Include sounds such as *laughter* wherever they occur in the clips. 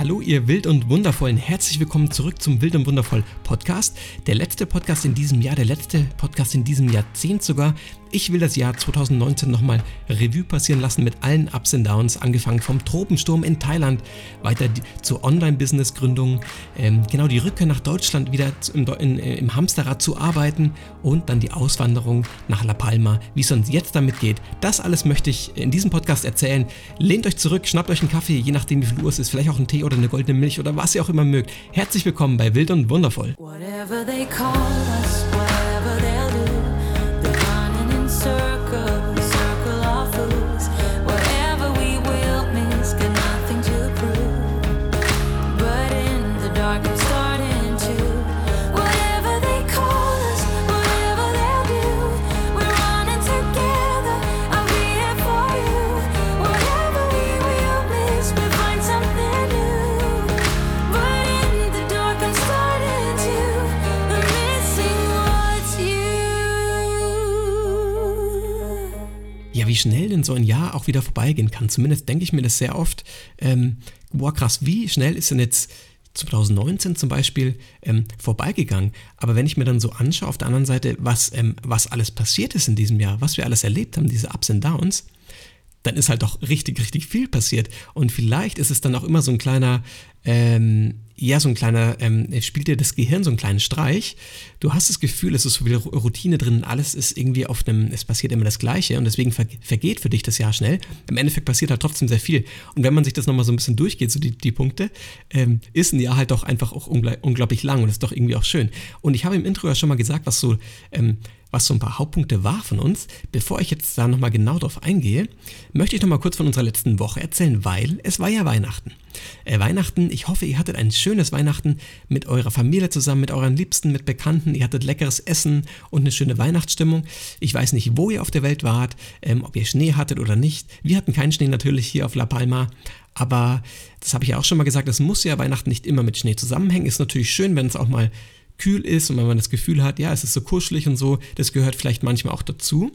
Hallo ihr Wild und Wundervollen, herzlich willkommen zurück zum Wild und Wundervoll Podcast. Der letzte Podcast in diesem Jahr, der letzte Podcast in diesem Jahrzehnt sogar. Ich will das Jahr 2019 nochmal Revue passieren lassen mit allen Ups und Downs, angefangen vom Tropensturm in Thailand, weiter zur Online-Business-Gründung, ähm, genau die Rückkehr nach Deutschland wieder im, in, im Hamsterrad zu arbeiten und dann die Auswanderung nach La Palma, wie es uns jetzt damit geht. Das alles möchte ich in diesem Podcast erzählen. Lehnt euch zurück, schnappt euch einen Kaffee, je nachdem wie viel Uhr es ist, vielleicht auch einen Tee oder eine goldene Milch oder was ihr auch immer mögt. Herzlich willkommen bei Wild und Wundervoll. Whatever they call us, schnell denn so ein Jahr auch wieder vorbeigehen kann. Zumindest denke ich mir das sehr oft. Ähm, boah, krass, wie schnell ist denn jetzt 2019 zum Beispiel ähm, vorbeigegangen. Aber wenn ich mir dann so anschaue, auf der anderen Seite, was, ähm, was alles passiert ist in diesem Jahr, was wir alles erlebt haben, diese Ups und Downs, dann ist halt doch richtig, richtig viel passiert. Und vielleicht ist es dann auch immer so ein kleiner, ähm, ja, so ein kleiner, ähm, spielt dir das Gehirn so einen kleinen Streich. Du hast das Gefühl, es ist so viel Routine drin, alles ist irgendwie auf einem, es passiert immer das Gleiche und deswegen vergeht für dich das Jahr schnell. Im Endeffekt passiert halt trotzdem sehr viel. Und wenn man sich das nochmal so ein bisschen durchgeht, so die, die Punkte, ähm, ist ein Jahr halt doch einfach auch unglaublich lang und ist doch irgendwie auch schön. Und ich habe im Intro ja schon mal gesagt, was so, ähm, was so ein paar Hauptpunkte war von uns. Bevor ich jetzt da nochmal genau drauf eingehe, möchte ich nochmal kurz von unserer letzten Woche erzählen, weil es war ja Weihnachten. Äh, Weihnachten, ich hoffe, ihr hattet ein schönes Weihnachten mit eurer Familie zusammen, mit euren Liebsten, mit Bekannten. Ihr hattet leckeres Essen und eine schöne Weihnachtsstimmung. Ich weiß nicht, wo ihr auf der Welt wart, ähm, ob ihr Schnee hattet oder nicht. Wir hatten keinen Schnee natürlich hier auf La Palma. Aber das habe ich ja auch schon mal gesagt, es muss ja Weihnachten nicht immer mit Schnee zusammenhängen. Ist natürlich schön, wenn es auch mal kühl ist und wenn man das Gefühl hat, ja, es ist so kuschelig und so, das gehört vielleicht manchmal auch dazu.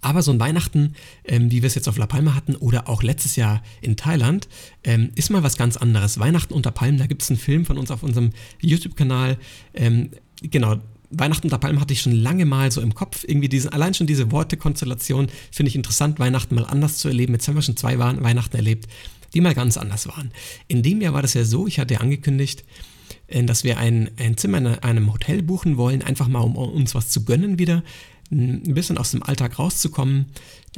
Aber so ein Weihnachten, ähm, wie wir es jetzt auf La Palma hatten oder auch letztes Jahr in Thailand, ähm, ist mal was ganz anderes. Weihnachten unter Palmen, da gibt es einen Film von uns auf unserem YouTube-Kanal. Ähm, genau, Weihnachten unter Palmen hatte ich schon lange mal so im Kopf. Irgendwie diese, allein schon diese Wortekonstellation finde ich interessant, Weihnachten mal anders zu erleben. Jetzt haben wir schon zwei Weihnachten erlebt, die mal ganz anders waren. In dem Jahr war das ja so, ich hatte ja angekündigt, dass wir ein, ein Zimmer in einem Hotel buchen wollen, einfach mal um uns was zu gönnen wieder, ein bisschen aus dem Alltag rauszukommen,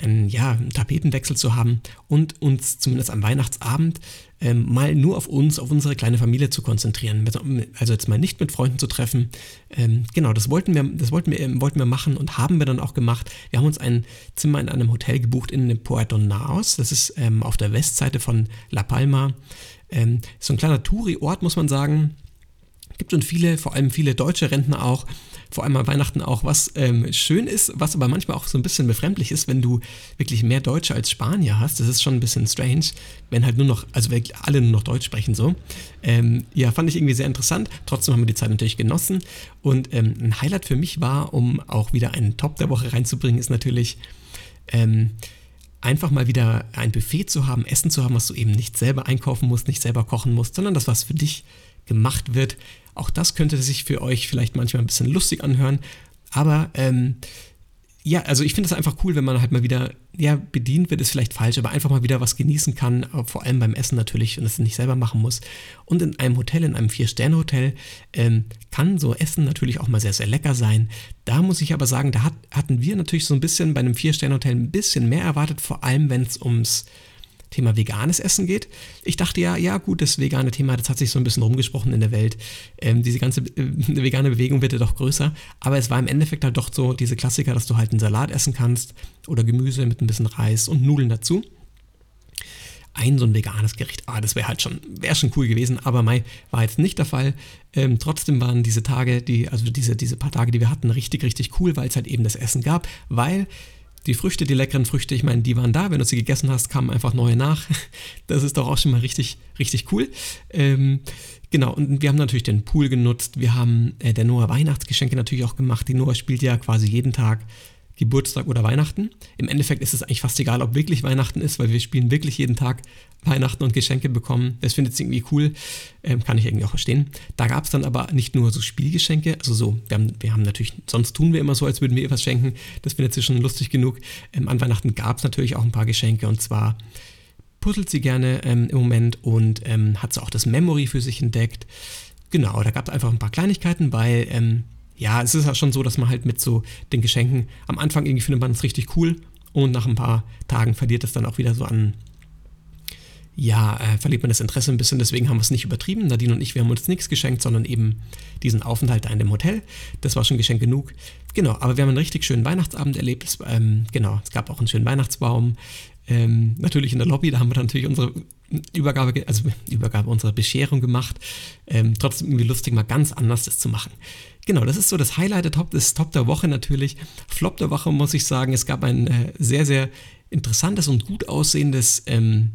einen, ja, einen Tapetenwechsel zu haben und uns zumindest am Weihnachtsabend ähm, mal nur auf uns, auf unsere kleine Familie zu konzentrieren. Also jetzt mal nicht mit Freunden zu treffen. Ähm, genau, das wollten wir, das wollten wir, ähm, wollten wir machen und haben wir dann auch gemacht. Wir haben uns ein Zimmer in einem Hotel gebucht in Puerto Naos. Das ist ähm, auf der Westseite von La Palma. Ähm, so ein kleiner Touri-Ort, muss man sagen gibt schon viele, vor allem viele deutsche Rentner auch, vor allem an Weihnachten auch, was ähm, schön ist, was aber manchmal auch so ein bisschen befremdlich ist, wenn du wirklich mehr Deutsche als Spanier hast. Das ist schon ein bisschen strange, wenn halt nur noch, also wirklich alle nur noch Deutsch sprechen so. Ähm, ja, fand ich irgendwie sehr interessant. Trotzdem haben wir die Zeit natürlich genossen. Und ähm, ein Highlight für mich war, um auch wieder einen Top der Woche reinzubringen, ist natürlich, ähm, einfach mal wieder ein Buffet zu haben, Essen zu haben, was du eben nicht selber einkaufen musst, nicht selber kochen musst, sondern das, was für dich gemacht wird. Auch das könnte sich für euch vielleicht manchmal ein bisschen lustig anhören. Aber ähm, ja, also ich finde es einfach cool, wenn man halt mal wieder, ja, bedient wird, ist vielleicht falsch, aber einfach mal wieder was genießen kann, vor allem beim Essen natürlich und es nicht selber machen muss. Und in einem Hotel, in einem Vier-Sterne-Hotel, ähm, kann so Essen natürlich auch mal sehr, sehr lecker sein. Da muss ich aber sagen, da hat, hatten wir natürlich so ein bisschen bei einem Vier-Sterne-Hotel ein bisschen mehr erwartet, vor allem wenn es ums Thema veganes Essen geht. Ich dachte ja, ja gut, das vegane Thema, das hat sich so ein bisschen rumgesprochen in der Welt. Ähm, diese ganze äh, *laughs* vegane Bewegung wird ja doch größer. Aber es war im Endeffekt halt doch so diese Klassiker, dass du halt einen Salat essen kannst oder Gemüse mit ein bisschen Reis und Nudeln dazu. Ein so ein veganes Gericht, ah, das wäre halt schon, wäre schon cool gewesen, aber Mai war jetzt nicht der Fall. Ähm, trotzdem waren diese Tage, die, also diese, diese paar Tage, die wir hatten, richtig, richtig cool, weil es halt eben das Essen gab, weil die Früchte, die leckeren Früchte, ich meine, die waren da. Wenn du sie gegessen hast, kamen einfach neue nach. *laughs* Das ist doch auch schon mal richtig, richtig cool. Ähm, genau, und wir haben natürlich den Pool genutzt. Wir haben äh, der Noah Weihnachtsgeschenke natürlich auch gemacht. Die Noah spielt ja quasi jeden Tag Geburtstag oder Weihnachten. Im Endeffekt ist es eigentlich fast egal, ob wirklich Weihnachten ist, weil wir spielen wirklich jeden Tag Weihnachten und Geschenke bekommen. Das findet sie irgendwie cool, ähm, kann ich irgendwie auch verstehen. Da gab es dann aber nicht nur so Spielgeschenke, also so, wir haben, wir haben natürlich, sonst tun wir immer so, als würden wir ihr was schenken. Das findet sie schon lustig genug. Ähm, an Weihnachten gab es natürlich auch ein paar Geschenke und zwar puzzelt sie gerne ähm, im Moment und ähm, hat so auch das Memory für sich entdeckt. Genau, da gab es einfach ein paar Kleinigkeiten, weil ähm, ja, es ist ja schon so, dass man halt mit so den Geschenken am Anfang irgendwie findet man es richtig cool und nach ein paar Tagen verliert es dann auch wieder so an, ja, äh, verliert man das Interesse ein bisschen, deswegen haben wir es nicht übertrieben. Nadine und ich, wir haben uns nichts geschenkt, sondern eben diesen Aufenthalt da in dem Hotel. Das war schon Geschenk genug. Genau, aber wir haben einen richtig schönen Weihnachtsabend erlebt. Es, ähm, genau, es gab auch einen schönen Weihnachtsbaum. Ähm, natürlich in der Lobby, da haben wir dann natürlich unsere Übergabe, also Übergabe, unsere Bescherung gemacht. Ähm, trotzdem irgendwie lustig, mal ganz anders das zu machen. Genau, das ist so das Highlight, der Top, das Top der Woche natürlich. Flop der Woche muss ich sagen, es gab ein äh, sehr, sehr interessantes und gut aussehendes, ähm,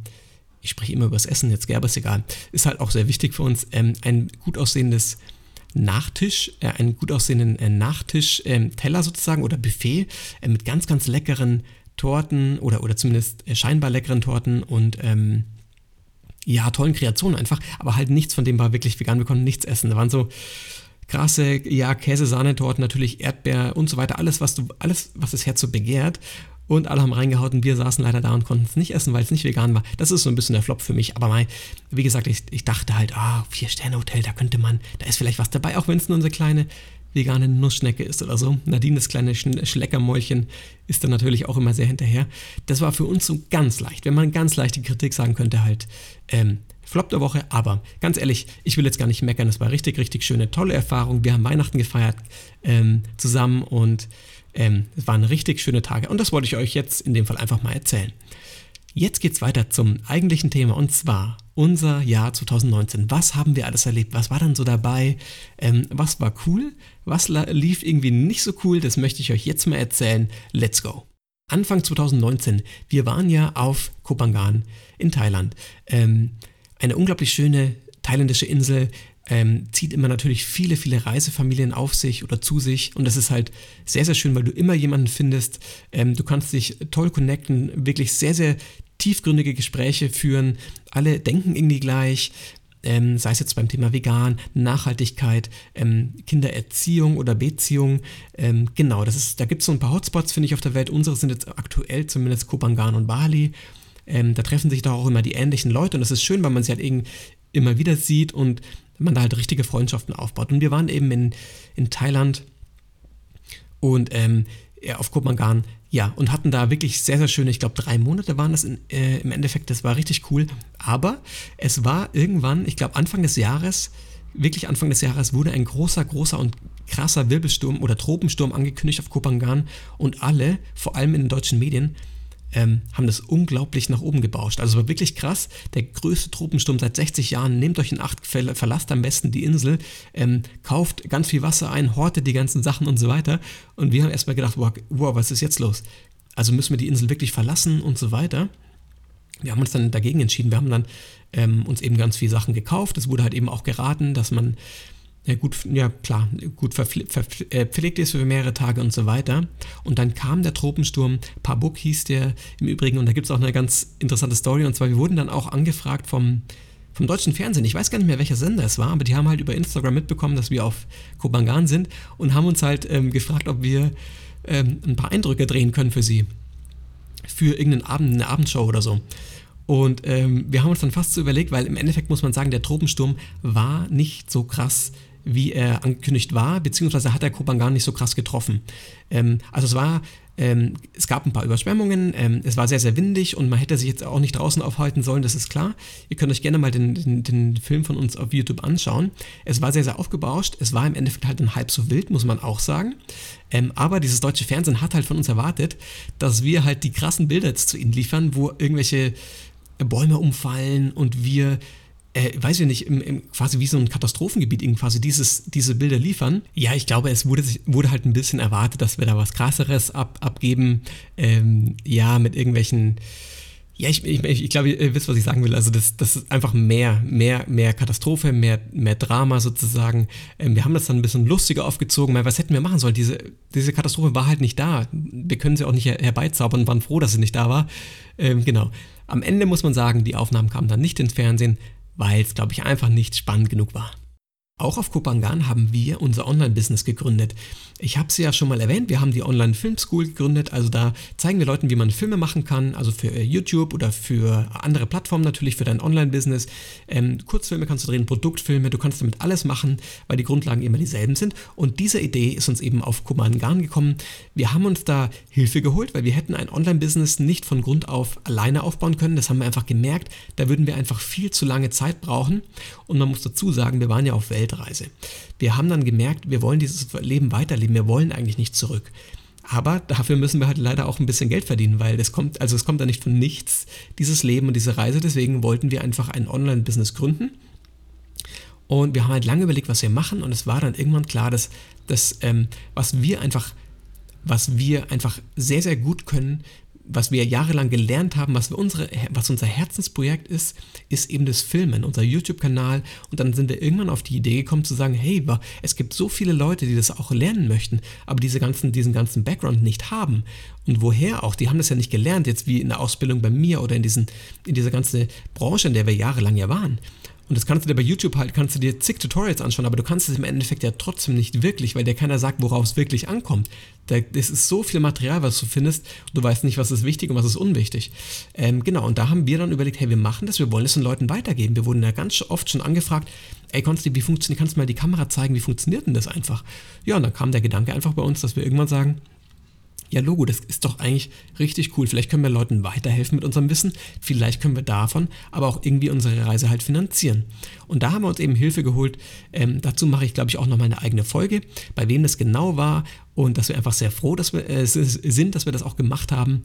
ich spreche immer über das Essen jetzt, aber ist egal, ist halt auch sehr wichtig für uns, ähm, ein gut aussehendes Nachtisch, äh, einen gut aussehenden äh, Nachtisch-Teller ähm, sozusagen oder Buffet äh, mit ganz, ganz leckeren Torten oder, oder zumindest äh, scheinbar leckeren Torten und ähm, ja, tollen Kreationen einfach, aber halt nichts von dem war wirklich vegan. Wir konnten nichts essen. Da waren so krasse, ja, Käse-Sahnetorten, natürlich Erdbeer und so weiter. Alles, was du, alles, was das Herz so begehrt. Und alle haben reingehaut und wir saßen leider da und konnten es nicht essen, weil es nicht vegan war. Das ist so ein bisschen der Flop für mich. Aber mal, wie gesagt, ich, ich dachte halt, ah, oh, Vier-Sterne-Hotel, da könnte man, da ist vielleicht was dabei, auch wenn es nur unsere kleine vegane Nussschnecke ist oder so. Nadine, das kleine Schleckermäulchen, ist dann natürlich auch immer sehr hinterher. Das war für uns so ganz leicht. Wenn man ganz leicht die Kritik sagen könnte, halt, ähm, Flop der Woche, aber ganz ehrlich, ich will jetzt gar nicht meckern. Es war richtig, richtig schöne, tolle Erfahrung. Wir haben Weihnachten gefeiert ähm, zusammen und ähm, es waren richtig schöne Tage. Und das wollte ich euch jetzt in dem Fall einfach mal erzählen. Jetzt geht es weiter zum eigentlichen Thema und zwar unser Jahr 2019. Was haben wir alles erlebt? Was war dann so dabei? Ähm, was war cool? Was lief irgendwie nicht so cool? Das möchte ich euch jetzt mal erzählen. Let's go! Anfang 2019, wir waren ja auf Kopangan in Thailand. Ähm, eine unglaublich schöne thailändische Insel, ähm, zieht immer natürlich viele, viele Reisefamilien auf sich oder zu sich. Und das ist halt sehr, sehr schön, weil du immer jemanden findest. Ähm, du kannst dich toll connecten, wirklich sehr, sehr tiefgründige Gespräche führen. Alle denken irgendwie gleich. Ähm, sei es jetzt beim Thema Vegan, Nachhaltigkeit, ähm, Kindererziehung oder Beziehung. Ähm, genau, das ist, da gibt es so ein paar Hotspots, finde ich, auf der Welt. Unsere sind jetzt aktuell zumindest Kopangan und Bali. Ähm, da treffen sich da auch immer die ähnlichen Leute und das ist schön, weil man sie halt eben immer wieder sieht und man da halt richtige Freundschaften aufbaut. Und wir waren eben in, in Thailand und ähm, auf Kopangan, ja, und hatten da wirklich sehr, sehr schöne, ich glaube, drei Monate waren das in, äh, im Endeffekt, das war richtig cool. Aber es war irgendwann, ich glaube, Anfang des Jahres, wirklich Anfang des Jahres, wurde ein großer, großer und krasser Wirbelsturm oder Tropensturm angekündigt auf Kopangan und alle, vor allem in den deutschen Medien, ähm, haben das unglaublich nach oben gebauscht. Also es war wirklich krass. Der größte Tropensturm seit 60 Jahren. Nehmt euch in Acht, verlasst am besten die Insel, ähm, kauft ganz viel Wasser ein, hortet die ganzen Sachen und so weiter. Und wir haben erstmal gedacht, wow, wow, was ist jetzt los? Also müssen wir die Insel wirklich verlassen und so weiter. Wir haben uns dann dagegen entschieden. Wir haben dann ähm, uns eben ganz viele Sachen gekauft. Es wurde halt eben auch geraten, dass man gut, ja klar, gut verpflegt äh, ist für mehrere Tage und so weiter. Und dann kam der Tropensturm, Pabuk hieß der im Übrigen, und da gibt es auch eine ganz interessante Story, und zwar, wir wurden dann auch angefragt vom, vom deutschen Fernsehen, ich weiß gar nicht mehr, welcher Sender es war, aber die haben halt über Instagram mitbekommen, dass wir auf Kobangan sind und haben uns halt ähm, gefragt, ob wir ähm, ein paar Eindrücke drehen können für sie. Für irgendeinen Abend, eine Abendshow oder so. Und ähm, wir haben uns dann fast so überlegt, weil im Endeffekt muss man sagen, der Tropensturm war nicht so krass wie er angekündigt war, beziehungsweise hat er Kopangan nicht so krass getroffen. Ähm, also es war, ähm, es gab ein paar Überschwemmungen, ähm, es war sehr, sehr windig und man hätte sich jetzt auch nicht draußen aufhalten sollen, das ist klar. Ihr könnt euch gerne mal den, den, den Film von uns auf YouTube anschauen. Es war sehr, sehr aufgebauscht, es war im Endeffekt halt ein halb so wild, muss man auch sagen. Ähm, aber dieses deutsche Fernsehen hat halt von uns erwartet, dass wir halt die krassen Bilder jetzt zu ihnen liefern, wo irgendwelche Bäume umfallen und wir äh, weiß ich nicht, im, im, quasi wie so ein Katastrophengebiet eben quasi dieses, diese Bilder liefern. Ja, ich glaube, es wurde, wurde halt ein bisschen erwartet, dass wir da was krasseres ab, abgeben. Ähm, ja, mit irgendwelchen Ja, ich, ich, ich glaube, ihr wisst, was ich sagen will. Also das, das ist einfach mehr, mehr, mehr Katastrophe, mehr, mehr Drama sozusagen. Ähm, wir haben das dann ein bisschen lustiger aufgezogen, weil was hätten wir machen sollen? Diese, diese Katastrophe war halt nicht da. Wir können sie auch nicht her herbeizaubern und waren froh, dass sie nicht da war. Ähm, genau. Am Ende muss man sagen, die Aufnahmen kamen dann nicht ins Fernsehen, weil es, glaube ich, einfach nicht spannend genug war. Auch auf Kopangan haben wir unser Online-Business gegründet. Ich habe es ja schon mal erwähnt, wir haben die Online Film School gegründet. Also da zeigen wir Leuten, wie man Filme machen kann, also für äh, YouTube oder für andere Plattformen natürlich, für dein Online-Business. Ähm, Kurzfilme kannst du drehen, Produktfilme, du kannst damit alles machen, weil die Grundlagen immer dieselben sind. Und diese Idee ist uns eben auf Kopangan gekommen. Wir haben uns da Hilfe geholt, weil wir hätten ein Online-Business nicht von Grund auf alleine aufbauen können. Das haben wir einfach gemerkt. Da würden wir einfach viel zu lange Zeit brauchen. Und man muss dazu sagen, wir waren ja auf Welt Weltreise. Wir haben dann gemerkt, wir wollen dieses Leben weiterleben, wir wollen eigentlich nicht zurück. Aber dafür müssen wir halt leider auch ein bisschen Geld verdienen, weil das kommt, also es kommt da nicht von nichts, dieses Leben und diese Reise. Deswegen wollten wir einfach ein Online-Business gründen. Und wir haben halt lange überlegt, was wir machen. Und es war dann irgendwann klar, dass das, ähm, was wir einfach, was wir einfach sehr, sehr gut können, was wir jahrelang gelernt haben, was, unsere, was unser Herzensprojekt ist, ist eben das Filmen, unser YouTube-Kanal. Und dann sind wir irgendwann auf die Idee gekommen zu sagen, hey, es gibt so viele Leute, die das auch lernen möchten, aber diese ganzen, diesen ganzen Background nicht haben. Und woher auch? Die haben das ja nicht gelernt, jetzt wie in der Ausbildung bei mir oder in, diesen, in dieser ganzen Branche, in der wir jahrelang ja waren. Und das kannst du dir bei YouTube halt, kannst du dir zig Tutorials anschauen, aber du kannst es im Endeffekt ja trotzdem nicht wirklich, weil dir keiner sagt, worauf es wirklich ankommt. Das ist so viel Material, was du findest, du weißt nicht, was ist wichtig und was ist unwichtig. Ähm, genau, und da haben wir dann überlegt, hey, wir machen das, wir wollen es den Leuten weitergeben. Wir wurden ja ganz oft schon angefragt, ey Konsti, wie funktioniert, kannst du mal die Kamera zeigen, wie funktioniert denn das einfach? Ja, und dann kam der Gedanke einfach bei uns, dass wir irgendwann sagen, ja, Logo, das ist doch eigentlich richtig cool. Vielleicht können wir Leuten weiterhelfen mit unserem Wissen. Vielleicht können wir davon aber auch irgendwie unsere Reise halt finanzieren. Und da haben wir uns eben Hilfe geholt. Ähm, dazu mache ich, glaube ich, auch noch mal eine eigene Folge, bei wem das genau war und dass wir einfach sehr froh dass wir, äh, sind, dass wir das auch gemacht haben.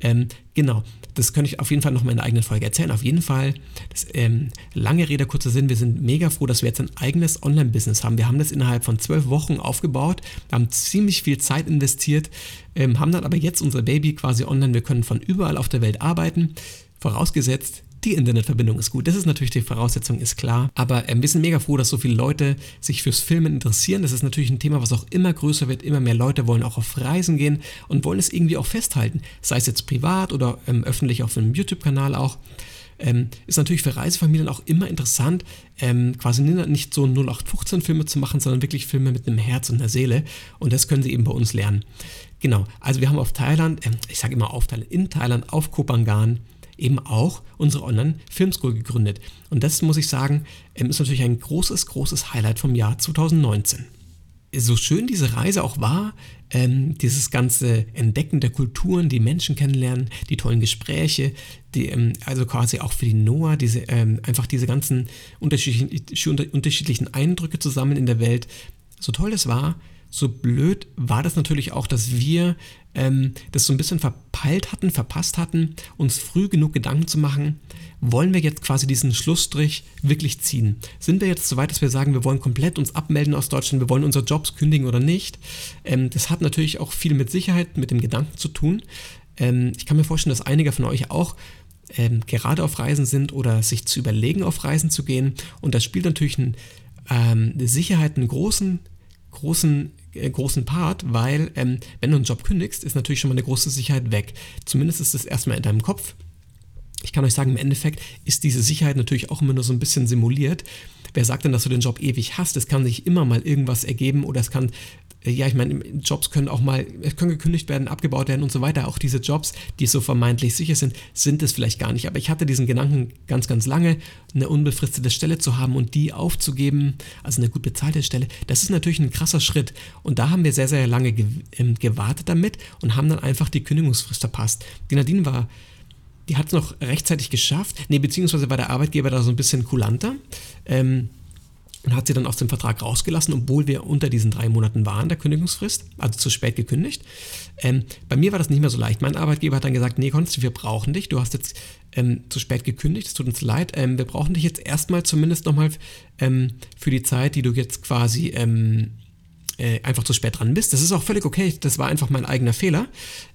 Ähm, genau, das könnte ich auf jeden Fall noch mal in einer eigenen Folge erzählen. Auf jeden Fall, das, ähm, lange Rede, kurzer Sinn, wir sind mega froh, dass wir jetzt ein eigenes Online-Business haben. Wir haben das innerhalb von zwölf Wochen aufgebaut, haben ziemlich viel Zeit investiert, ähm, haben dann aber jetzt unser Baby quasi online. Wir können von überall auf der Welt arbeiten, vorausgesetzt, die Internetverbindung ist gut. Das ist natürlich die Voraussetzung, ist klar. Aber ähm, wir sind mega froh, dass so viele Leute sich fürs Filmen interessieren. Das ist natürlich ein Thema, was auch immer größer wird. Immer mehr Leute wollen auch auf Reisen gehen und wollen es irgendwie auch festhalten. Sei es jetzt privat oder ähm, öffentlich auf einem YouTube-Kanal auch. Ähm, ist natürlich für Reisefamilien auch immer interessant, ähm, quasi nicht so 0815-Filme zu machen, sondern wirklich Filme mit einem Herz und einer Seele. Und das können sie eben bei uns lernen. Genau, also wir haben auf Thailand, äh, ich sage immer auf Thailand, in Thailand, auf Kopangan, eben auch unsere Online-Filmschool gegründet. Und das muss ich sagen, ähm, ist natürlich ein großes, großes Highlight vom Jahr 2019 so schön diese Reise auch war, ähm, dieses ganze Entdecken der Kulturen, die Menschen kennenlernen, die tollen Gespräche, die, ähm, also quasi auch für die Noah, diese, ähm, einfach diese ganzen unterschiedlichen, unterschiedlichen Eindrücke zusammen in der Welt, so toll das war, so blöd war das natürlich auch, dass wir ähm, das so ein bisschen verpeilt hatten, verpasst hatten, uns früh genug Gedanken zu machen, wollen wir jetzt quasi diesen Schlussstrich wirklich ziehen? Sind wir jetzt so weit, dass wir sagen, wir wollen komplett uns abmelden aus Deutschland, wir wollen unsere Jobs kündigen oder nicht? Ähm, das hat natürlich auch viel mit Sicherheit, mit dem Gedanken zu tun. Ähm, ich kann mir vorstellen, dass einige von euch auch ähm, gerade auf Reisen sind oder sich zu überlegen, auf Reisen zu gehen. Und das spielt natürlich ein, ähm, eine Sicherheit einen großen großen, äh, großen Part, weil ähm, wenn du einen Job kündigst, ist natürlich schon mal eine große Sicherheit weg. Zumindest ist es erstmal in deinem Kopf. Ich kann euch sagen, im Endeffekt ist diese Sicherheit natürlich auch immer nur so ein bisschen simuliert. Wer sagt denn, dass du den Job ewig hast? Es kann sich immer mal irgendwas ergeben oder es kann ja, ich meine, Jobs können auch mal, können gekündigt werden, abgebaut werden und so weiter. Auch diese Jobs, die so vermeintlich sicher sind, sind es vielleicht gar nicht. Aber ich hatte diesen Gedanken ganz, ganz lange, eine unbefristete Stelle zu haben und die aufzugeben, also eine gut bezahlte Stelle. Das ist natürlich ein krasser Schritt. Und da haben wir sehr, sehr lange ähm, gewartet damit und haben dann einfach die Kündigungsfrist verpasst. Die Nadine war die hat es noch rechtzeitig geschafft. Nee, beziehungsweise war der Arbeitgeber da so ein bisschen kulanter. Ähm, und hat sie dann aus dem Vertrag rausgelassen, obwohl wir unter diesen drei Monaten waren, der Kündigungsfrist, also zu spät gekündigt. Ähm, bei mir war das nicht mehr so leicht. Mein Arbeitgeber hat dann gesagt, nee, Konsti, wir brauchen dich, du hast jetzt ähm, zu spät gekündigt, es tut uns leid, ähm, wir brauchen dich jetzt erstmal zumindest nochmal ähm, für die Zeit, die du jetzt quasi ähm, äh, einfach zu spät dran bist. Das ist auch völlig okay, das war einfach mein eigener Fehler.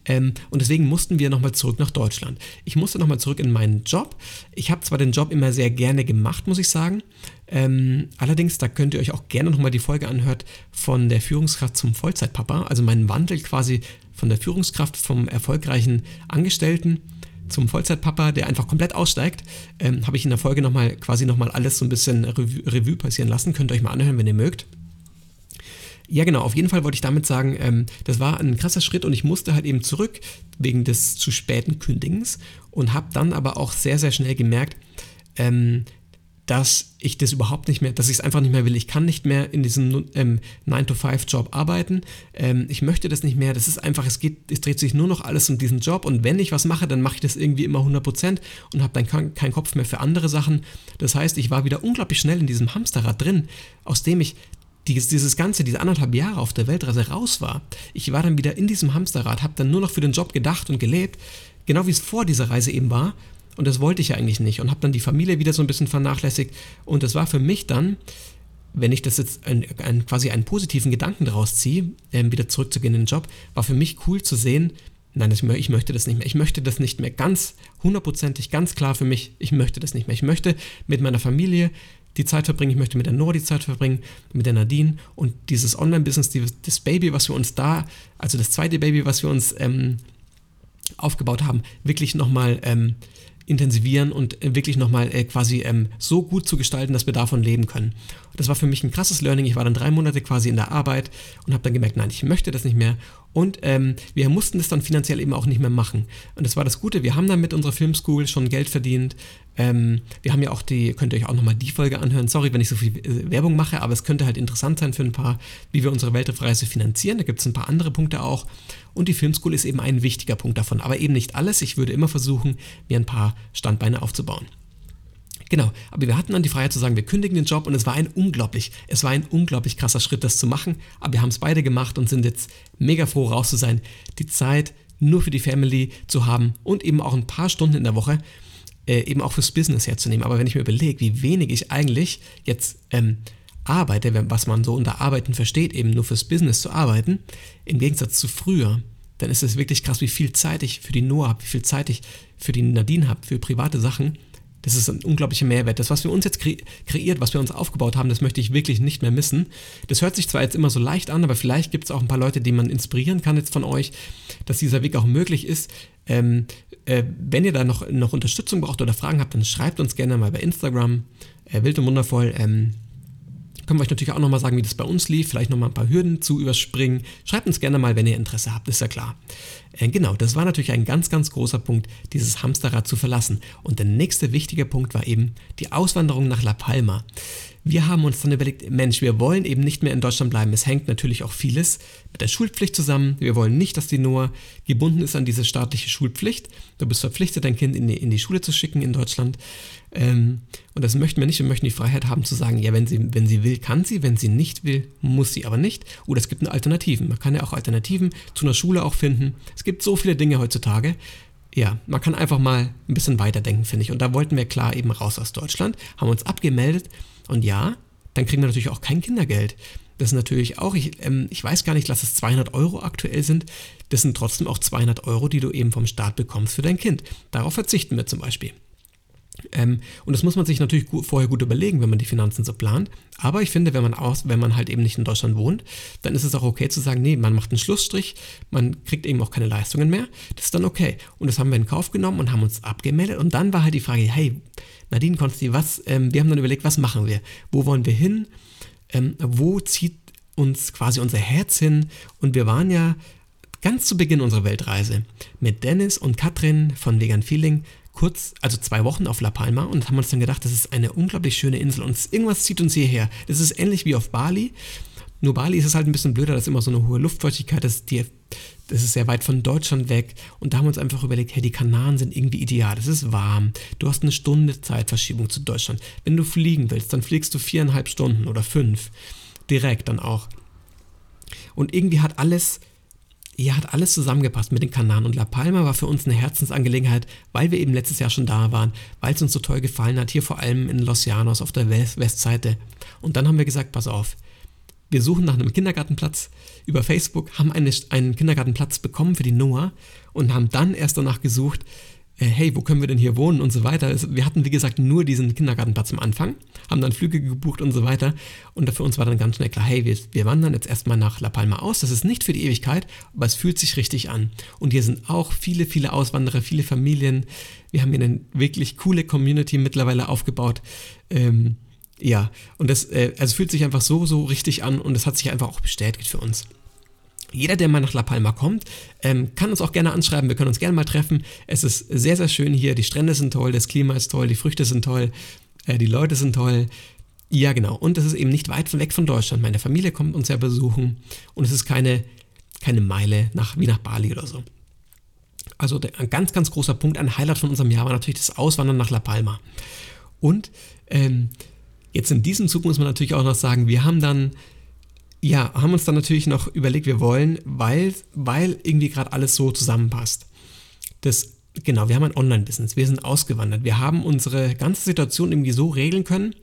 Ähm, und deswegen mussten wir nochmal zurück nach Deutschland. Ich musste nochmal zurück in meinen Job. Ich habe zwar den Job immer sehr gerne gemacht, muss ich sagen. Ähm, allerdings, da könnt ihr euch auch gerne nochmal die Folge anhört von der Führungskraft zum Vollzeitpapa. Also meinen Wandel quasi von der Führungskraft vom erfolgreichen Angestellten zum Vollzeitpapa, der einfach komplett aussteigt, ähm, habe ich in der Folge nochmal quasi nochmal alles so ein bisschen Revue passieren lassen. Könnt ihr euch mal anhören, wenn ihr mögt. Ja, genau, auf jeden Fall wollte ich damit sagen, ähm, das war ein krasser Schritt und ich musste halt eben zurück wegen des zu späten Kündigens und habe dann aber auch sehr, sehr schnell gemerkt, ähm, dass ich das überhaupt nicht mehr, dass ich es einfach nicht mehr will. Ich kann nicht mehr in diesem ähm, 9-to-5-Job arbeiten. Ähm, ich möchte das nicht mehr. Das ist einfach, es geht, es dreht sich nur noch alles um diesen Job und wenn ich was mache, dann mache ich das irgendwie immer 100% und habe dann keinen kein Kopf mehr für andere Sachen. Das heißt, ich war wieder unglaublich schnell in diesem Hamsterrad drin, aus dem ich dieses, dieses ganze, diese anderthalb Jahre auf der Weltreise raus war. Ich war dann wieder in diesem Hamsterrad, habe dann nur noch für den Job gedacht und gelebt, genau wie es vor dieser Reise eben war und das wollte ich ja eigentlich nicht und habe dann die Familie wieder so ein bisschen vernachlässigt. Und das war für mich dann, wenn ich das jetzt ein, ein, quasi einen positiven Gedanken daraus ziehe, ähm, wieder zurückzugehen in den Job, war für mich cool zu sehen, nein, das, ich möchte das nicht mehr. Ich möchte das nicht mehr ganz hundertprozentig, ganz klar für mich, ich möchte das nicht mehr. Ich möchte mit meiner Familie die Zeit verbringen, ich möchte mit der Nora die Zeit verbringen, mit der Nadine und dieses Online-Business, das Baby, was wir uns da, also das zweite Baby, was wir uns ähm, aufgebaut haben, wirklich nochmal ähm, intensivieren und äh, wirklich nochmal äh, quasi ähm, so gut zu gestalten, dass wir davon leben können. Das war für mich ein krasses Learning. Ich war dann drei Monate quasi in der Arbeit und habe dann gemerkt, nein, ich möchte das nicht mehr. Und ähm, wir mussten das dann finanziell eben auch nicht mehr machen. Und das war das Gute. Wir haben dann mit unserer Filmschool schon Geld verdient. Ähm, wir haben ja auch die, könnt ihr euch auch nochmal die Folge anhören. Sorry, wenn ich so viel äh, Werbung mache, aber es könnte halt interessant sein für ein paar, wie wir unsere Weltreise finanzieren. Da gibt es ein paar andere Punkte auch. Und die Filmschool ist eben ein wichtiger Punkt davon. Aber eben nicht alles. Ich würde immer versuchen, mir ein paar Standbeine aufzubauen. Genau, aber wir hatten dann die Freiheit zu sagen, wir kündigen den Job und es war ein unglaublich, es war ein unglaublich krasser Schritt, das zu machen. Aber wir haben es beide gemacht und sind jetzt mega froh, raus zu sein, die Zeit nur für die Family zu haben und eben auch ein paar Stunden in der Woche äh, eben auch fürs Business herzunehmen. Aber wenn ich mir überlege, wie wenig ich eigentlich jetzt ähm, arbeite, was man so unter Arbeiten versteht, eben nur fürs Business zu arbeiten, im Gegensatz zu früher, dann ist es wirklich krass, wie viel Zeit ich für die Noah habe, wie viel Zeit ich für die Nadine habe, für private Sachen. Das ist ein unglaublicher Mehrwert. Das, was wir uns jetzt kre kreiert, was wir uns aufgebaut haben, das möchte ich wirklich nicht mehr missen. Das hört sich zwar jetzt immer so leicht an, aber vielleicht gibt es auch ein paar Leute, die man inspirieren kann jetzt von euch, dass dieser Weg auch möglich ist. Ähm, äh, wenn ihr da noch, noch Unterstützung braucht oder Fragen habt, dann schreibt uns gerne mal bei Instagram. Äh, wild und wundervoll. Ähm, können wir euch natürlich auch nochmal sagen, wie das bei uns lief, vielleicht nochmal ein paar Hürden zu überspringen. Schreibt uns gerne mal, wenn ihr Interesse habt, ist ja klar. Äh, genau, das war natürlich ein ganz, ganz großer Punkt, dieses Hamsterrad zu verlassen. Und der nächste wichtige Punkt war eben die Auswanderung nach La Palma. Wir haben uns dann überlegt, Mensch, wir wollen eben nicht mehr in Deutschland bleiben. Es hängt natürlich auch vieles mit der Schulpflicht zusammen. Wir wollen nicht, dass die Noah gebunden ist an diese staatliche Schulpflicht. Du bist verpflichtet, dein Kind in die, in die Schule zu schicken in Deutschland. Ähm, und das möchten wir nicht. Wir möchten die Freiheit haben zu sagen, ja, wenn sie, wenn sie will, kann sie. Wenn sie nicht will, muss sie aber nicht. Oder es gibt Alternativen. Man kann ja auch Alternativen zu einer Schule auch finden. Es gibt so viele Dinge heutzutage ja, man kann einfach mal ein bisschen weiterdenken, finde ich. Und da wollten wir klar eben raus aus Deutschland, haben uns abgemeldet und ja, dann kriegen wir natürlich auch kein Kindergeld. Das ist natürlich auch, ich, ähm, ich weiß gar nicht, lass es 200 Euro aktuell sind. Das sind trotzdem auch 200 Euro, die du eben vom Staat bekommst für dein Kind. Darauf verzichten wir zum Beispiel. Ähm, und das muss man sich natürlich gut, vorher gut überlegen, wenn man die Finanzen so plant. Aber ich finde, wenn man, aus, wenn man halt eben nicht in Deutschland wohnt, dann ist es auch okay zu sagen, nee, man macht einen Schlussstrich, man kriegt eben auch keine Leistungen mehr. Das ist dann okay. Und das haben wir in Kauf genommen und haben uns abgemeldet. Und dann war halt die Frage, hey, Nadine Konsti, was, ähm, wir haben dann überlegt, was machen wir? Wo wollen wir hin? Ähm, wo zieht uns quasi unser Herz hin? Und wir waren ja ganz zu Beginn unserer Weltreise mit Dennis und Katrin von Vegan Feeling kurz, also zwei Wochen auf La Palma und haben uns dann gedacht, das ist eine unglaublich schöne Insel und irgendwas zieht uns hierher. Das ist ähnlich wie auf Bali. Nur Bali ist es halt ein bisschen blöder, dass immer so eine hohe Luftfeuchtigkeit ist. Die, das ist sehr weit von Deutschland weg. Und da haben wir uns einfach überlegt, hey, die Kanaren sind irgendwie ideal. Es ist warm. Du hast eine Stunde Zeitverschiebung zu Deutschland. Wenn du fliegen willst, dann fliegst du viereinhalb Stunden oder fünf. Direkt dann auch. Und irgendwie hat alles ja, hat alles zusammengepasst mit den Kanaren und La Palma war für uns eine Herzensangelegenheit, weil wir eben letztes Jahr schon da waren, weil es uns so toll gefallen hat, hier vor allem in Los Llanos auf der West Westseite. Und dann haben wir gesagt, pass auf, wir suchen nach einem Kindergartenplatz über Facebook, haben eine, einen Kindergartenplatz bekommen für die Noah und haben dann erst danach gesucht, hey, wo können wir denn hier wohnen und so weiter. Wir hatten, wie gesagt, nur diesen Kindergartenplatz am Anfang, haben dann Flüge gebucht und so weiter. Und für uns war dann ganz schnell klar, hey, wir, wir wandern jetzt erstmal nach La Palma aus. Das ist nicht für die Ewigkeit, aber es fühlt sich richtig an. Und hier sind auch viele, viele Auswanderer, viele Familien. Wir haben hier eine wirklich coole Community mittlerweile aufgebaut. Ähm, ja, und das äh, also fühlt sich einfach so, so richtig an und es hat sich einfach auch bestätigt für uns. Jeder, der mal nach La Palma kommt, ähm, kann uns auch gerne anschreiben. Wir können uns gerne mal treffen. Es ist sehr, sehr schön hier. Die Strände sind toll, das Klima ist toll, die Früchte sind toll, äh, die Leute sind toll. Ja, genau. Und es ist eben nicht weit weg von Deutschland. Meine Familie kommt uns ja besuchen und es ist keine, keine Meile nach, wie nach Bali oder so. Also ein ganz, ganz großer Punkt, ein Highlight von unserem Jahr war natürlich das Auswandern nach La Palma. Und ähm, jetzt in diesem Zug muss man natürlich auch noch sagen, wir haben dann ja, haben uns dann natürlich noch überlegt, wir wollen, weil, weil irgendwie gerade alles so zusammenpasst. Das, genau, wir haben ein Online-Business, wir sind ausgewandert. Wir haben unsere ganze Situation irgendwie so regeln können,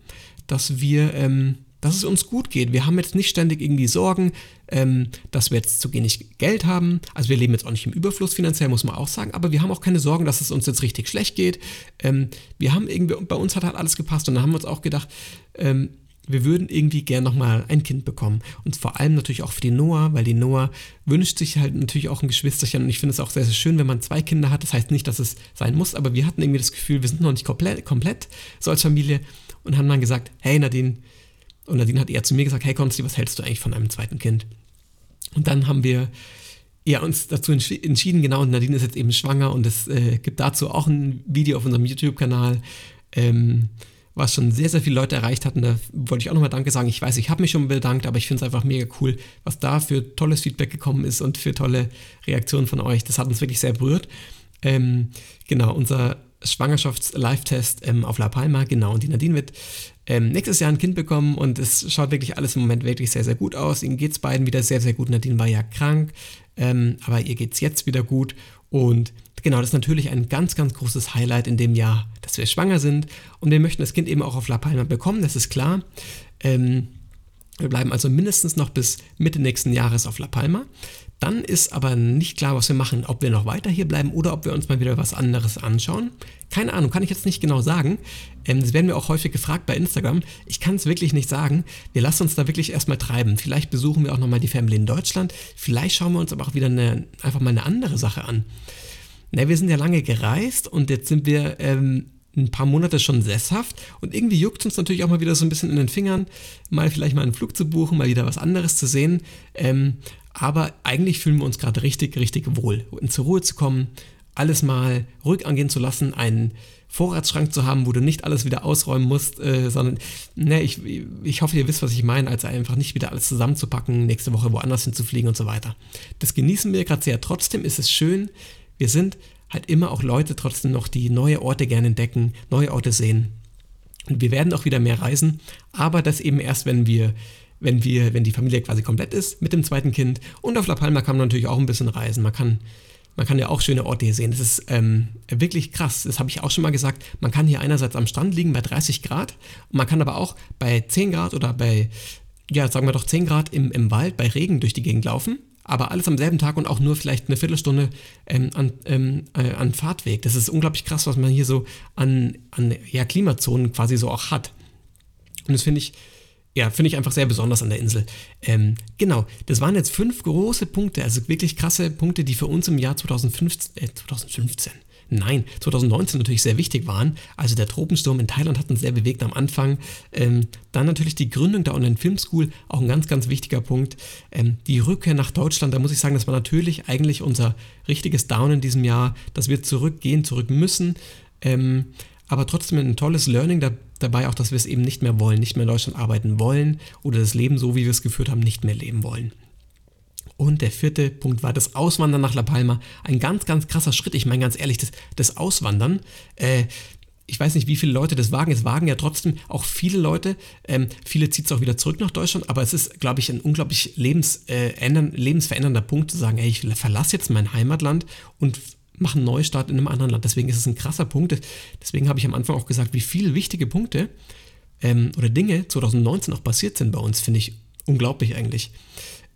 dass wir, ähm, dass es uns gut geht. Wir haben jetzt nicht ständig irgendwie Sorgen, ähm, dass wir jetzt zu wenig Geld haben. Also wir leben jetzt auch nicht im Überfluss finanziell, muss man auch sagen, aber wir haben auch keine Sorgen, dass es uns jetzt richtig schlecht geht. Ähm, wir haben irgendwie, bei uns hat halt alles gepasst und dann haben wir uns auch gedacht, ähm, wir würden irgendwie gern nochmal ein Kind bekommen. Und vor allem natürlich auch für die Noah, weil die Noah wünscht sich halt natürlich auch ein Geschwisterchen. Und ich finde es auch sehr, sehr schön, wenn man zwei Kinder hat. Das heißt nicht, dass es sein muss, aber wir hatten irgendwie das Gefühl, wir sind noch nicht komplett, komplett so als Familie und haben dann gesagt, hey Nadine, und Nadine hat eher zu mir gesagt, hey Konsti, was hältst du eigentlich von einem zweiten Kind? Und dann haben wir ja, uns dazu entschieden, genau, und Nadine ist jetzt eben schwanger und es äh, gibt dazu auch ein Video auf unserem YouTube-Kanal. Ähm, was schon sehr, sehr viele Leute erreicht hatten. Da wollte ich auch nochmal Danke sagen. Ich weiß, ich habe mich schon bedankt, aber ich finde es einfach mega cool, was da für tolles Feedback gekommen ist und für tolle Reaktionen von euch. Das hat uns wirklich sehr berührt. Ähm, genau, unser Schwangerschafts-Live-Test ähm, auf La Palma, genau. Und die Nadine wird ähm, nächstes Jahr ein Kind bekommen und es schaut wirklich alles im Moment wirklich sehr, sehr gut aus. Ihnen geht es beiden wieder sehr, sehr gut. Nadine war ja krank, ähm, aber ihr geht es jetzt wieder gut. Und genau, das ist natürlich ein ganz, ganz großes Highlight in dem Jahr, dass wir schwanger sind. Und wir möchten das Kind eben auch auf La Palma bekommen, das ist klar. Ähm, wir bleiben also mindestens noch bis Mitte nächsten Jahres auf La Palma. Dann ist aber nicht klar, was wir machen, ob wir noch weiter hier bleiben oder ob wir uns mal wieder was anderes anschauen. Keine Ahnung, kann ich jetzt nicht genau sagen. Ähm, das werden wir auch häufig gefragt bei Instagram. Ich kann es wirklich nicht sagen. Wir lassen uns da wirklich erstmal treiben. Vielleicht besuchen wir auch nochmal die Family in Deutschland. Vielleicht schauen wir uns aber auch wieder eine, einfach mal eine andere Sache an. Na, wir sind ja lange gereist und jetzt sind wir ähm, ein paar Monate schon sesshaft und irgendwie juckt uns natürlich auch mal wieder so ein bisschen in den Fingern, mal vielleicht mal einen Flug zu buchen, mal wieder was anderes zu sehen. Ähm, aber eigentlich fühlen wir uns gerade richtig, richtig wohl, in zur Ruhe zu kommen, alles mal ruhig angehen zu lassen, einen Vorratsschrank zu haben, wo du nicht alles wieder ausräumen musst, äh, sondern, ne, ich, ich hoffe, ihr wisst, was ich meine, als einfach nicht wieder alles zusammenzupacken, nächste Woche woanders hinzufliegen und so weiter. Das genießen wir gerade sehr. Trotzdem ist es schön, wir sind halt immer auch Leute trotzdem noch, die neue Orte gerne entdecken, neue Orte sehen. Und wir werden auch wieder mehr reisen, aber das eben erst, wenn wir, wenn wir, wenn die Familie quasi komplett ist mit dem zweiten Kind. Und auf La Palma kann man natürlich auch ein bisschen reisen. Man kann, man kann ja auch schöne Orte hier sehen. Das ist ähm, wirklich krass. Das habe ich auch schon mal gesagt. Man kann hier einerseits am Strand liegen bei 30 Grad. Und man kann aber auch bei 10 Grad oder bei, ja, sagen wir doch 10 Grad im, im Wald bei Regen durch die Gegend laufen aber alles am selben Tag und auch nur vielleicht eine Viertelstunde ähm, an, ähm, äh, an Fahrtweg. Das ist unglaublich krass, was man hier so an, an ja, Klimazonen quasi so auch hat. Und das finde ich, ja, finde ich einfach sehr besonders an der Insel. Ähm, genau, das waren jetzt fünf große Punkte, also wirklich krasse Punkte, die für uns im Jahr 2015, äh, 2015 Nein, 2019 natürlich sehr wichtig waren. Also der Tropensturm in Thailand hat uns sehr bewegt am Anfang. Ähm, dann natürlich die Gründung der Online Film School, auch ein ganz, ganz wichtiger Punkt. Ähm, die Rückkehr nach Deutschland, da muss ich sagen, das war natürlich eigentlich unser richtiges Down in diesem Jahr, dass wir zurückgehen, zurück müssen. Ähm, aber trotzdem ein tolles Learning da, dabei, auch dass wir es eben nicht mehr wollen, nicht mehr in Deutschland arbeiten wollen oder das Leben so, wie wir es geführt haben, nicht mehr leben wollen. Und der vierte Punkt war das Auswandern nach La Palma. Ein ganz, ganz krasser Schritt. Ich meine ganz ehrlich, das, das Auswandern, äh, ich weiß nicht, wie viele Leute das wagen. Es wagen ja trotzdem auch viele Leute. Ähm, viele zieht es auch wieder zurück nach Deutschland, aber es ist, glaube ich, ein unglaublich lebens, äh, ändern, lebensverändernder Punkt zu sagen, ey, ich verlasse jetzt mein Heimatland und mache einen Neustart in einem anderen Land. Deswegen ist es ein krasser Punkt. Deswegen habe ich am Anfang auch gesagt, wie viele wichtige Punkte ähm, oder Dinge 2019 auch passiert sind bei uns, finde ich unglaublich eigentlich.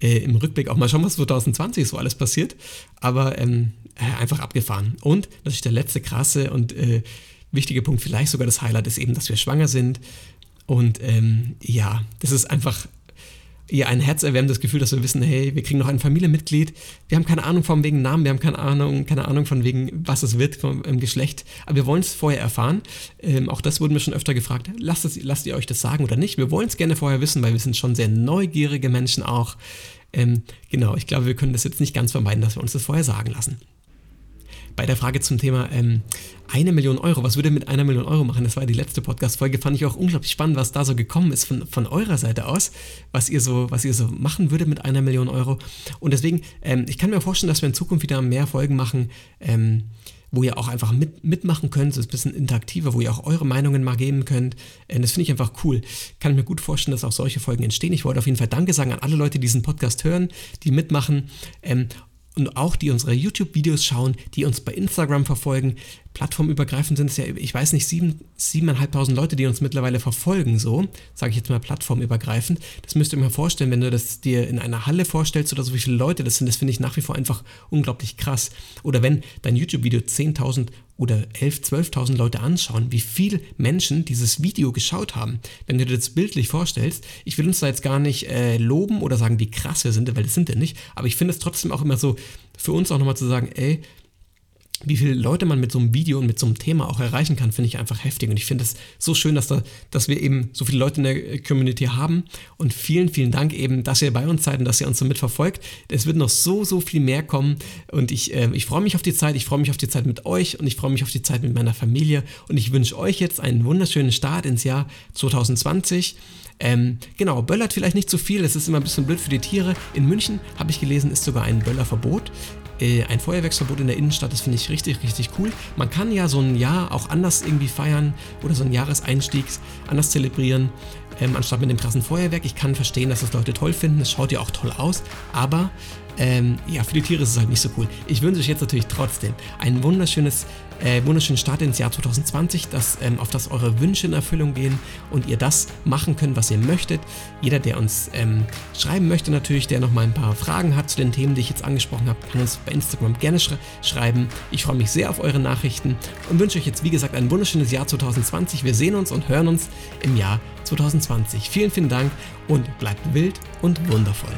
Äh, Im Rückblick auch mal schauen, was 2020 so alles passiert. Aber ähm, äh, einfach abgefahren. Und natürlich der letzte krasse und äh, wichtige Punkt, vielleicht sogar das Highlight, ist eben, dass wir schwanger sind. Und ähm, ja, das ist einfach ja ein herzerwärmendes Gefühl, dass wir wissen, hey, wir kriegen noch ein Familienmitglied. Wir haben keine Ahnung von wegen Namen, wir haben keine Ahnung, keine Ahnung von wegen, was es wird vom ähm, Geschlecht. Aber wir wollen es vorher erfahren. Ähm, auch das wurden wir schon öfter gefragt. Lasst, es, lasst ihr euch das sagen oder nicht? Wir wollen es gerne vorher wissen, weil wir sind schon sehr neugierige Menschen auch. Ähm, genau, ich glaube, wir können das jetzt nicht ganz vermeiden, dass wir uns das vorher sagen lassen bei der Frage zum Thema ähm, eine Million Euro, was würde mit einer Million Euro machen? Das war die letzte Podcast-Folge, fand ich auch unglaublich spannend, was da so gekommen ist von, von eurer Seite aus, was ihr so, was ihr so machen würdet mit einer Million Euro. Und deswegen, ähm, ich kann mir vorstellen, dass wir in Zukunft wieder mehr Folgen machen, ähm, wo ihr auch einfach mit, mitmachen könnt, so ein bisschen interaktiver, wo ihr auch eure Meinungen mal geben könnt. Äh, das finde ich einfach cool. Kann ich mir gut vorstellen, dass auch solche Folgen entstehen. Ich wollte auf jeden Fall Danke sagen an alle Leute, die diesen Podcast hören, die mitmachen. Und auch die unsere YouTube-Videos schauen, die uns bei Instagram verfolgen. Plattformübergreifend sind es ja, ich weiß nicht, sieben, siebeneinhalbtausend Leute, die uns mittlerweile verfolgen, so, sage ich jetzt mal plattformübergreifend. Das müsst ihr mir vorstellen, wenn du das dir in einer Halle vorstellst oder so, wie viele Leute das sind, das finde ich nach wie vor einfach unglaublich krass. Oder wenn dein YouTube-Video 10.000 oder 11.000, 12.000 Leute anschauen, wie viele Menschen dieses Video geschaut haben. Wenn du dir das bildlich vorstellst, ich will uns da jetzt gar nicht äh, loben oder sagen, wie krass wir sind, weil das sind wir nicht, aber ich finde es trotzdem auch immer so, für uns auch nochmal zu sagen, ey, wie viele Leute man mit so einem Video und mit so einem Thema auch erreichen kann, finde ich einfach heftig. Und ich finde es so schön, dass, da, dass wir eben so viele Leute in der Community haben. Und vielen, vielen Dank eben, dass ihr bei uns seid und dass ihr uns so mitverfolgt. Es wird noch so, so viel mehr kommen. Und ich, äh, ich freue mich auf die Zeit. Ich freue mich auf die Zeit mit euch und ich freue mich auf die Zeit mit meiner Familie. Und ich wünsche euch jetzt einen wunderschönen Start ins Jahr 2020. Ähm, genau, böllert vielleicht nicht zu viel, es ist immer ein bisschen blöd für die Tiere. In München, habe ich gelesen, ist sogar ein Böllerverbot. Äh, ein Feuerwerksverbot in der Innenstadt, das finde ich richtig, richtig cool. Man kann ja so ein Jahr auch anders irgendwie feiern oder so ein Jahreseinstieg anders zelebrieren, ähm, anstatt mit dem krassen Feuerwerk. Ich kann verstehen, dass das Leute toll finden, es schaut ja auch toll aus, aber ähm, ja, für die Tiere ist es halt nicht so cool. Ich wünsche euch jetzt natürlich trotzdem ein wunderschönes, äh, wunderschönen Start ins Jahr 2020, dass, ähm, auf das eure Wünsche in Erfüllung gehen und ihr das machen könnt, was ihr möchtet. Jeder, der uns ähm, schreiben möchte, natürlich, der noch mal ein paar Fragen hat zu den Themen, die ich jetzt angesprochen habe, kann uns bei Instagram gerne sch schreiben. Ich freue mich sehr auf eure Nachrichten und wünsche euch jetzt, wie gesagt, ein wunderschönes Jahr 2020. Wir sehen uns und hören uns im Jahr 2020. Vielen, vielen Dank und bleibt wild und wundervoll.